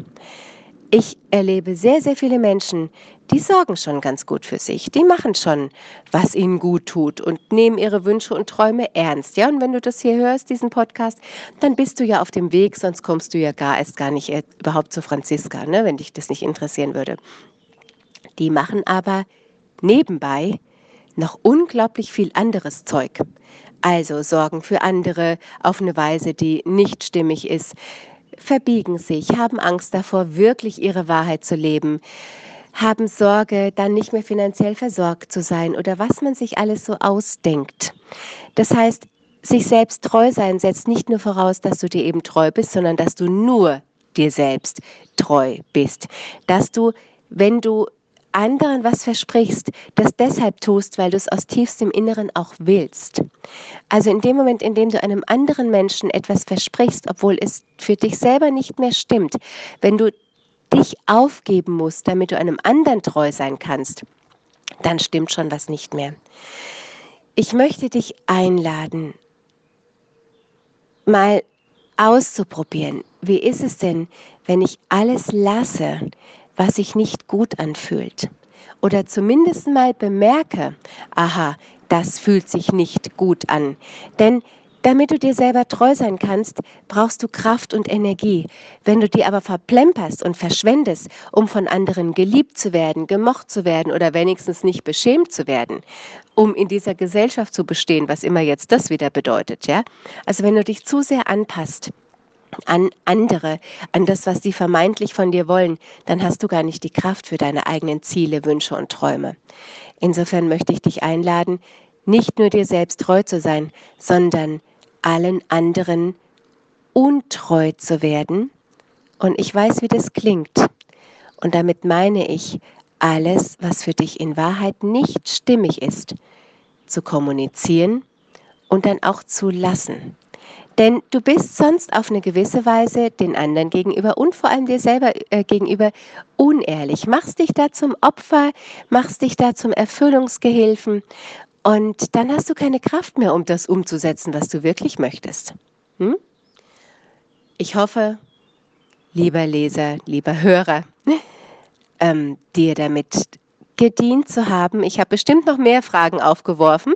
Ich erlebe sehr, sehr viele Menschen, die sorgen schon ganz gut für sich. Die machen schon, was ihnen gut tut und nehmen ihre Wünsche und Träume ernst. Ja, und wenn du das hier hörst, diesen Podcast, dann bist du ja auf dem Weg, sonst kommst du ja gar erst gar nicht äh, überhaupt zu Franziska, ne, wenn dich das nicht interessieren würde. Die machen aber nebenbei noch unglaublich viel anderes Zeug. Also sorgen für andere auf eine Weise, die nicht stimmig ist verbiegen sich, haben Angst davor, wirklich ihre Wahrheit zu leben, haben Sorge, dann nicht mehr finanziell versorgt zu sein oder was man sich alles so ausdenkt. Das heißt, sich selbst treu sein setzt nicht nur voraus, dass du dir eben treu bist, sondern dass du nur dir selbst treu bist. Dass du, wenn du anderen was versprichst, das deshalb tust, weil du es aus tiefstem Inneren auch willst. Also in dem Moment, in dem du einem anderen Menschen etwas versprichst, obwohl es für dich selber nicht mehr stimmt, wenn du dich aufgeben musst, damit du einem anderen treu sein kannst, dann stimmt schon was nicht mehr. Ich möchte dich einladen, mal auszuprobieren. Wie ist es denn, wenn ich alles lasse, was sich nicht gut anfühlt. Oder zumindest mal bemerke, aha, das fühlt sich nicht gut an. Denn damit du dir selber treu sein kannst, brauchst du Kraft und Energie. Wenn du die aber verplemperst und verschwendest, um von anderen geliebt zu werden, gemocht zu werden oder wenigstens nicht beschämt zu werden, um in dieser Gesellschaft zu bestehen, was immer jetzt das wieder bedeutet, ja? Also wenn du dich zu sehr anpasst, an andere, an das, was sie vermeintlich von dir wollen, dann hast du gar nicht die Kraft für deine eigenen Ziele, Wünsche und Träume. Insofern möchte ich dich einladen, nicht nur dir selbst treu zu sein, sondern allen anderen untreu zu werden. Und ich weiß, wie das klingt. Und damit meine ich, alles, was für dich in Wahrheit nicht stimmig ist, zu kommunizieren und dann auch zu lassen. Denn du bist sonst auf eine gewisse Weise den anderen gegenüber und vor allem dir selber äh, gegenüber unehrlich. Machst dich da zum Opfer, machst dich da zum Erfüllungsgehilfen und dann hast du keine Kraft mehr, um das umzusetzen, was du wirklich möchtest. Hm? Ich hoffe, lieber Leser, lieber Hörer, ähm, dir damit gedient zu haben. Ich habe bestimmt noch mehr Fragen aufgeworfen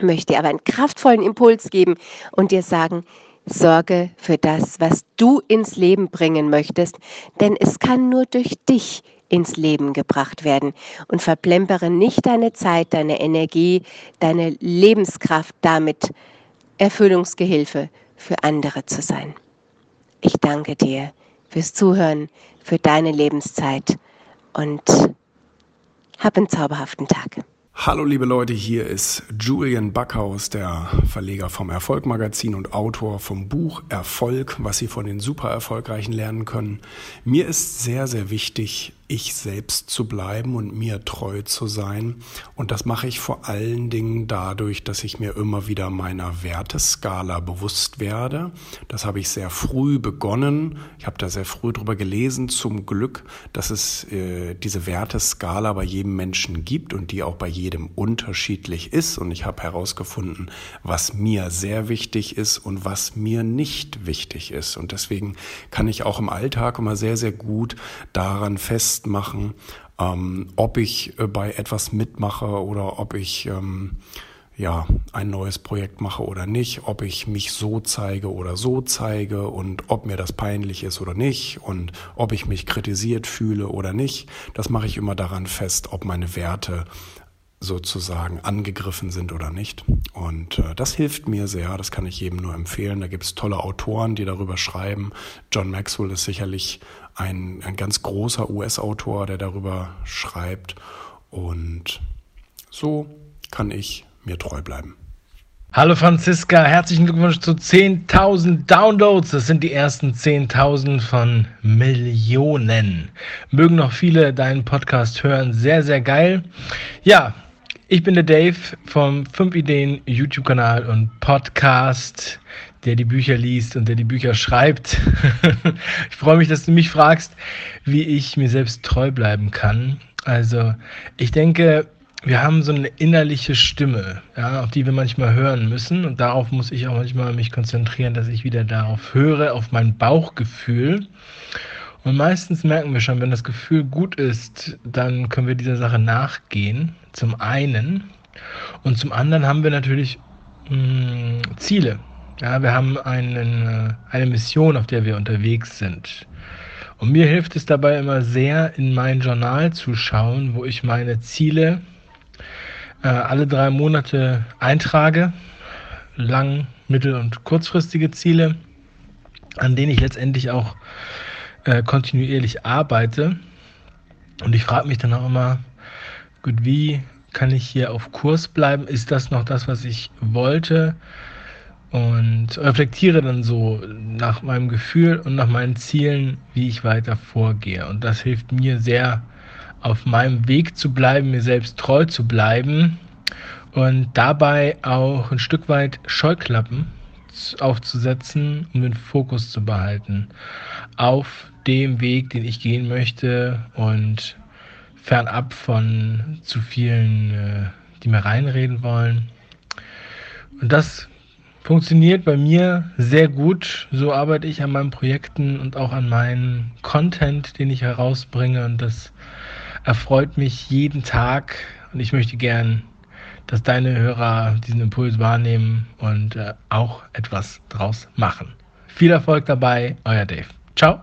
möchte aber einen kraftvollen Impuls geben und dir sagen, sorge für das, was du ins Leben bringen möchtest, denn es kann nur durch dich ins Leben gebracht werden und verplempere nicht deine Zeit, deine Energie, deine Lebenskraft damit, Erfüllungsgehilfe für andere zu sein. Ich danke dir fürs Zuhören, für deine Lebenszeit und hab einen zauberhaften Tag. Hallo liebe Leute, hier ist Julian Backhaus, der Verleger vom Erfolg Magazin und Autor vom Buch Erfolg, was Sie von den super erfolgreichen lernen können. Mir ist sehr, sehr wichtig, ich selbst zu bleiben und mir treu zu sein. Und das mache ich vor allen Dingen dadurch, dass ich mir immer wieder meiner Werteskala bewusst werde. Das habe ich sehr früh begonnen. Ich habe da sehr früh drüber gelesen, zum Glück, dass es äh, diese Werteskala bei jedem Menschen gibt und die auch bei jedem unterschiedlich ist. Und ich habe herausgefunden, was mir sehr wichtig ist und was mir nicht wichtig ist. Und deswegen kann ich auch im Alltag immer sehr, sehr gut daran fest festmachen, ähm, ob ich äh, bei etwas mitmache oder ob ich ähm, ja ein neues Projekt mache oder nicht, ob ich mich so zeige oder so zeige und ob mir das peinlich ist oder nicht und ob ich mich kritisiert fühle oder nicht. Das mache ich immer daran fest, ob meine Werte sozusagen angegriffen sind oder nicht. Und äh, das hilft mir sehr, das kann ich jedem nur empfehlen. Da gibt es tolle Autoren, die darüber schreiben. John Maxwell ist sicherlich ein, ein ganz großer US-Autor, der darüber schreibt. Und so kann ich mir treu bleiben. Hallo Franziska, herzlichen Glückwunsch zu 10.000 Downloads. Das sind die ersten 10.000 von Millionen. Mögen noch viele deinen Podcast hören. Sehr, sehr geil. Ja, ich bin der Dave vom 5 Ideen YouTube-Kanal und Podcast, der die Bücher liest und der die Bücher schreibt. ich freue mich, dass du mich fragst, wie ich mir selbst treu bleiben kann. Also, ich denke, wir haben so eine innerliche Stimme, ja, auf die wir manchmal hören müssen. Und darauf muss ich auch manchmal mich konzentrieren, dass ich wieder darauf höre, auf mein Bauchgefühl. Und meistens merken wir schon, wenn das Gefühl gut ist, dann können wir dieser Sache nachgehen. Zum einen. Und zum anderen haben wir natürlich mh, hm, Ziele. Ja, wir haben einen, äh, eine Mission, auf der wir unterwegs sind. Und mir hilft es dabei immer sehr, in mein Journal zu schauen, wo ich meine Ziele äh, alle drei Monate eintrage. Lang-, mittel- und kurzfristige Ziele, an denen ich letztendlich auch äh, kontinuierlich arbeite. Und ich frage mich dann auch immer, gut, wie kann ich hier auf Kurs bleiben? Ist das noch das, was ich wollte? Und reflektiere dann so nach meinem Gefühl und nach meinen Zielen, wie ich weiter vorgehe. Und das hilft mir sehr, auf meinem Weg zu bleiben, mir selbst treu zu bleiben und dabei auch ein Stück weit Scheuklappen aufzusetzen, um den Fokus zu behalten auf dem Weg, den ich gehen möchte und fernab von zu vielen, äh, die mir reinreden wollen. Und das funktioniert bei mir sehr gut. So arbeite ich an meinen Projekten und auch an meinem Content, den ich herausbringe. Und das erfreut mich jeden Tag. Und ich möchte gern dass deine Hörer diesen Impuls wahrnehmen und äh, auch etwas draus machen. Viel Erfolg dabei, euer Dave. Ciao.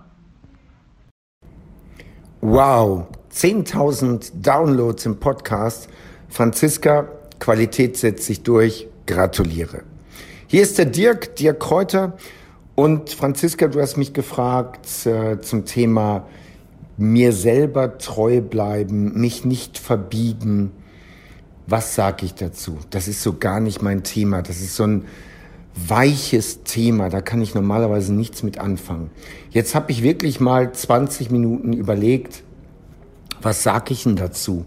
Wow, 10.000 Downloads im Podcast. Franziska, Qualität setzt sich durch. Gratuliere. Hier ist der Dirk, Dirk Kräuter. Und Franziska, du hast mich gefragt äh, zum Thema mir selber treu bleiben, mich nicht verbiegen was sage ich dazu? Das ist so gar nicht mein Thema. Das ist so ein weiches Thema. Da kann ich normalerweise nichts mit anfangen. Jetzt habe ich wirklich mal 20 Minuten überlegt, was sage ich denn dazu?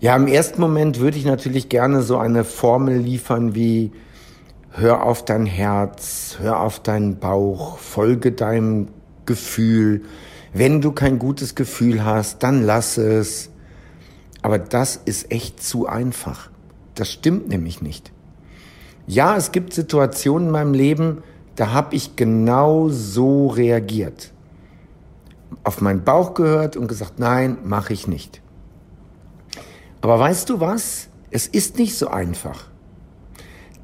Ja, im ersten Moment würde ich natürlich gerne so eine Formel liefern wie hör auf dein Herz, hör auf deinen Bauch, folge deinem Gefühl. Wenn du kein gutes Gefühl hast, dann lass es. Aber das ist echt zu einfach. Das stimmt nämlich nicht. Ja, es gibt Situationen in meinem Leben, da habe ich genau so reagiert. Auf meinen Bauch gehört und gesagt, nein, mache ich nicht. Aber weißt du was? Es ist nicht so einfach.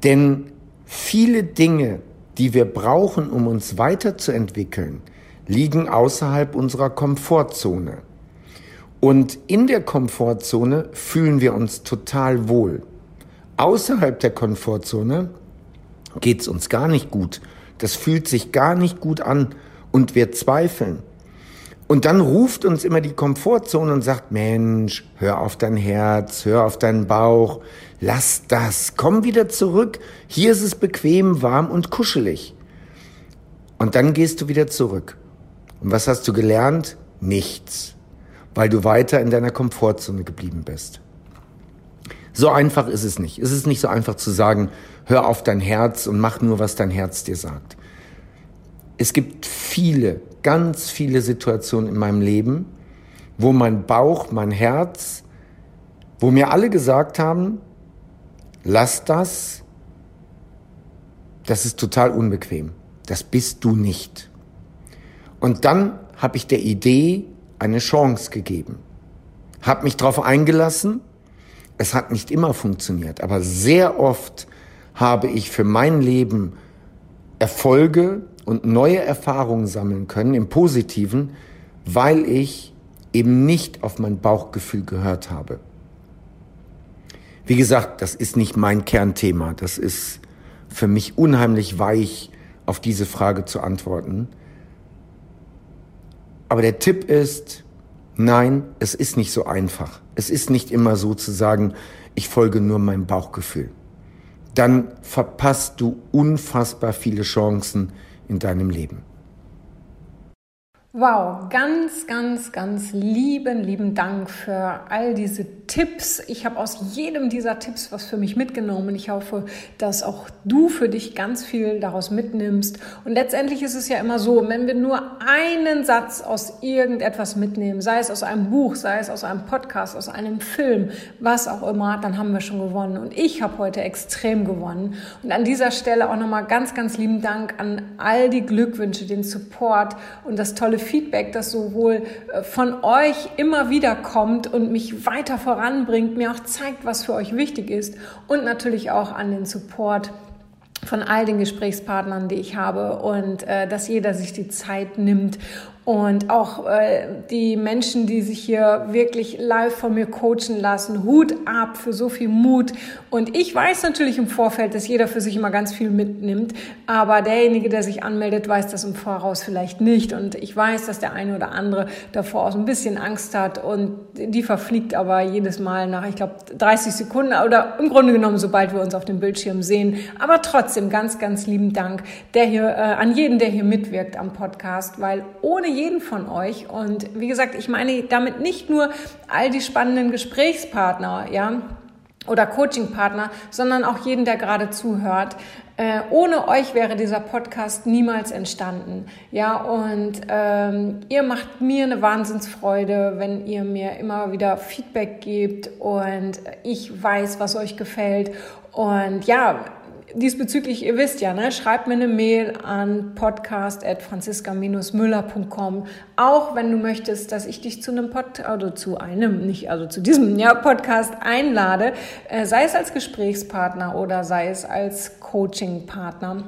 Denn viele Dinge, die wir brauchen, um uns weiterzuentwickeln, liegen außerhalb unserer Komfortzone. Und in der Komfortzone fühlen wir uns total wohl. Außerhalb der Komfortzone geht es uns gar nicht gut. Das fühlt sich gar nicht gut an und wir zweifeln. Und dann ruft uns immer die Komfortzone und sagt, Mensch, hör auf dein Herz, hör auf deinen Bauch, lass das, komm wieder zurück. Hier ist es bequem, warm und kuschelig. Und dann gehst du wieder zurück. Und was hast du gelernt? Nichts, weil du weiter in deiner Komfortzone geblieben bist. So einfach ist es nicht. Es ist nicht so einfach zu sagen, hör auf dein Herz und mach nur, was dein Herz dir sagt. Es gibt viele, ganz viele Situationen in meinem Leben, wo mein Bauch, mein Herz, wo mir alle gesagt haben, lass das, das ist total unbequem. Das bist du nicht. Und dann habe ich der Idee eine Chance gegeben. Habe mich darauf eingelassen. Es hat nicht immer funktioniert, aber sehr oft habe ich für mein Leben Erfolge und neue Erfahrungen sammeln können im Positiven, weil ich eben nicht auf mein Bauchgefühl gehört habe. Wie gesagt, das ist nicht mein Kernthema. Das ist für mich unheimlich weich, auf diese Frage zu antworten. Aber der Tipp ist, nein, es ist nicht so einfach. Es ist nicht immer so zu sagen, ich folge nur meinem Bauchgefühl. Dann verpasst du unfassbar viele Chancen, in deinem Leben. Wow, ganz, ganz, ganz lieben, lieben Dank für all diese Tipps. Ich habe aus jedem dieser Tipps was für mich mitgenommen. Ich hoffe, dass auch du für dich ganz viel daraus mitnimmst. Und letztendlich ist es ja immer so, wenn wir nur einen Satz aus irgendetwas mitnehmen, sei es aus einem Buch, sei es aus einem Podcast, aus einem Film, was auch immer, dann haben wir schon gewonnen. Und ich habe heute extrem gewonnen. Und an dieser Stelle auch nochmal ganz, ganz lieben Dank an all die Glückwünsche, den Support und das tolle Feedback, das sowohl äh, von euch immer wieder kommt und mich weiter voranbringt, mir auch zeigt, was für euch wichtig ist und natürlich auch an den Support von all den Gesprächspartnern, die ich habe und äh, dass jeder sich die Zeit nimmt und auch äh, die Menschen, die sich hier wirklich live von mir coachen lassen, Hut ab für so viel Mut. Und ich weiß natürlich im Vorfeld, dass jeder für sich immer ganz viel mitnimmt, aber derjenige, der sich anmeldet, weiß das im Voraus vielleicht nicht. Und ich weiß, dass der eine oder andere davor auch so ein bisschen Angst hat und die verfliegt aber jedes Mal nach, ich glaube, 30 Sekunden oder im Grunde genommen, sobald wir uns auf dem Bildschirm sehen. Aber trotzdem ganz, ganz lieben Dank der hier, äh, an jeden, der hier mitwirkt am Podcast, weil ohne jeden von euch. Und wie gesagt, ich meine damit nicht nur all die spannenden Gesprächspartner, ja, oder Coachingpartner, sondern auch jeden, der gerade zuhört. Äh, ohne euch wäre dieser Podcast niemals entstanden. Ja, und ähm, ihr macht mir eine Wahnsinnsfreude, wenn ihr mir immer wieder Feedback gebt und ich weiß, was euch gefällt. Und ja, diesbezüglich, ihr wisst ja, ne, schreibt mir eine Mail an podcast.franziska-müller.com. Auch wenn du möchtest, dass ich dich zu einem Pod, oder zu einem, nicht, also zu diesem ja, Podcast einlade, äh, sei es als Gesprächspartner oder sei es als Coachingpartner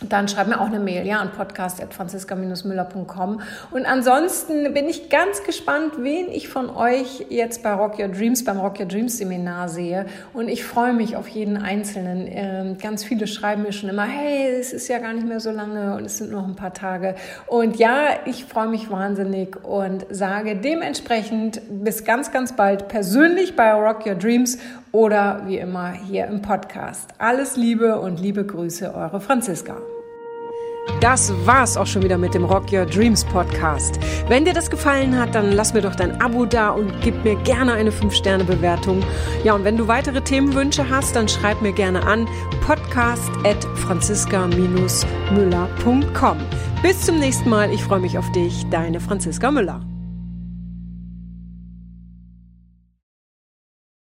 dann schreib mir auch eine Mail, ja, an podcast.franziska-müller.com. Und ansonsten bin ich ganz gespannt, wen ich von euch jetzt bei Rock Your Dreams, beim Rock Your Dreams Seminar sehe. Und ich freue mich auf jeden Einzelnen. Ähm, ganz viele schreiben mir schon immer, hey, es ist ja gar nicht mehr so lange und es sind noch ein paar Tage. Und ja, ich freue mich wahnsinnig und sage dementsprechend bis ganz, ganz bald persönlich bei Rock Your Dreams oder wie immer hier im Podcast. Alles Liebe und liebe Grüße, eure Franziska. Das war's auch schon wieder mit dem Rock Your Dreams Podcast. Wenn dir das gefallen hat, dann lass mir doch dein Abo da und gib mir gerne eine 5-Sterne-Bewertung. Ja, und wenn du weitere Themenwünsche hast, dann schreib mir gerne an podcast.franziska-müller.com. Bis zum nächsten Mal. Ich freue mich auf dich, deine Franziska Müller.